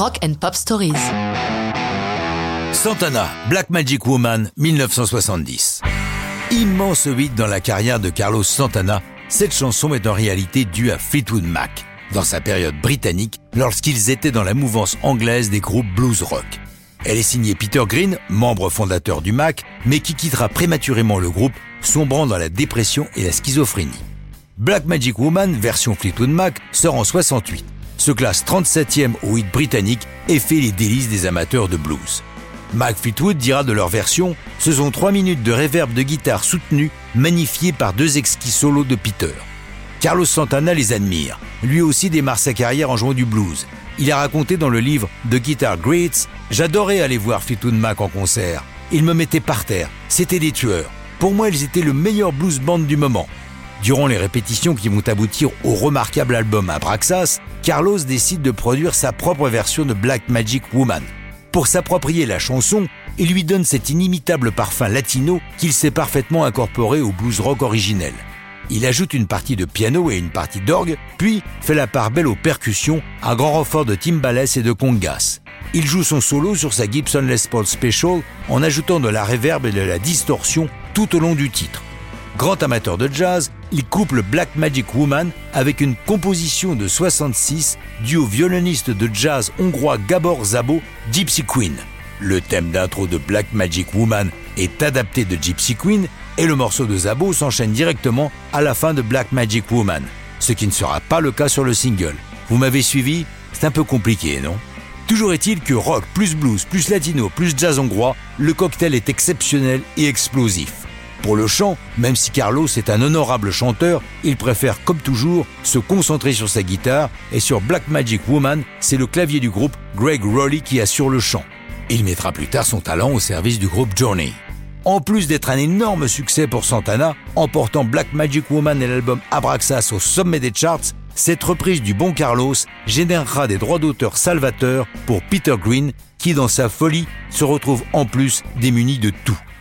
Rock and Pop Stories. Santana, Black Magic Woman, 1970. Immense hit dans la carrière de Carlos Santana, cette chanson est en réalité due à Fleetwood Mac, dans sa période britannique, lorsqu'ils étaient dans la mouvance anglaise des groupes blues rock. Elle est signée Peter Green, membre fondateur du Mac, mais qui quittera prématurément le groupe, sombrant dans la dépression et la schizophrénie. Black Magic Woman, version Fleetwood Mac, sort en 68, se classe 37e au hit britannique et fait les délices des amateurs de blues. Mac Fleetwood dira de leur version Ce sont trois minutes de réverb de guitare soutenue, magnifiées par deux exquis solos de Peter. Carlos Santana les admire. Lui aussi démarre sa carrière en jouant du blues. Il a raconté dans le livre The Guitar Greats J'adorais aller voir Fleetwood Mac en concert. Ils me mettaient par terre. C'était des tueurs. Pour moi, ils étaient le meilleur blues band du moment. Durant les répétitions qui vont aboutir au remarquable album Abraxas, Carlos décide de produire sa propre version de Black Magic Woman. Pour s'approprier la chanson, il lui donne cet inimitable parfum latino qu'il sait parfaitement incorporer au blues rock originel. Il ajoute une partie de piano et une partie d'orgue, puis fait la part belle aux percussions, à grand renfort de timbales et de congas. Il joue son solo sur sa Gibson Les Paul Special en ajoutant de la reverb et de la distorsion tout au long du titre. Grand amateur de jazz, il couple Black Magic Woman avec une composition de 66 due au violoniste de jazz hongrois Gabor Zabo, Gypsy Queen. Le thème d'intro de Black Magic Woman est adapté de Gypsy Queen et le morceau de Zabo s'enchaîne directement à la fin de Black Magic Woman, ce qui ne sera pas le cas sur le single. Vous m'avez suivi? C'est un peu compliqué, non? Toujours est-il que rock plus blues plus latino plus jazz hongrois, le cocktail est exceptionnel et explosif. Pour le chant, même si Carlos est un honorable chanteur, il préfère comme toujours se concentrer sur sa guitare et sur Black Magic Woman, c'est le clavier du groupe Greg Rowley qui assure le chant. Il mettra plus tard son talent au service du groupe Journey. En plus d'être un énorme succès pour Santana, emportant Black Magic Woman et l'album Abraxas au sommet des charts, cette reprise du bon Carlos générera des droits d'auteur salvateurs pour Peter Green, qui dans sa folie se retrouve en plus démuni de tout.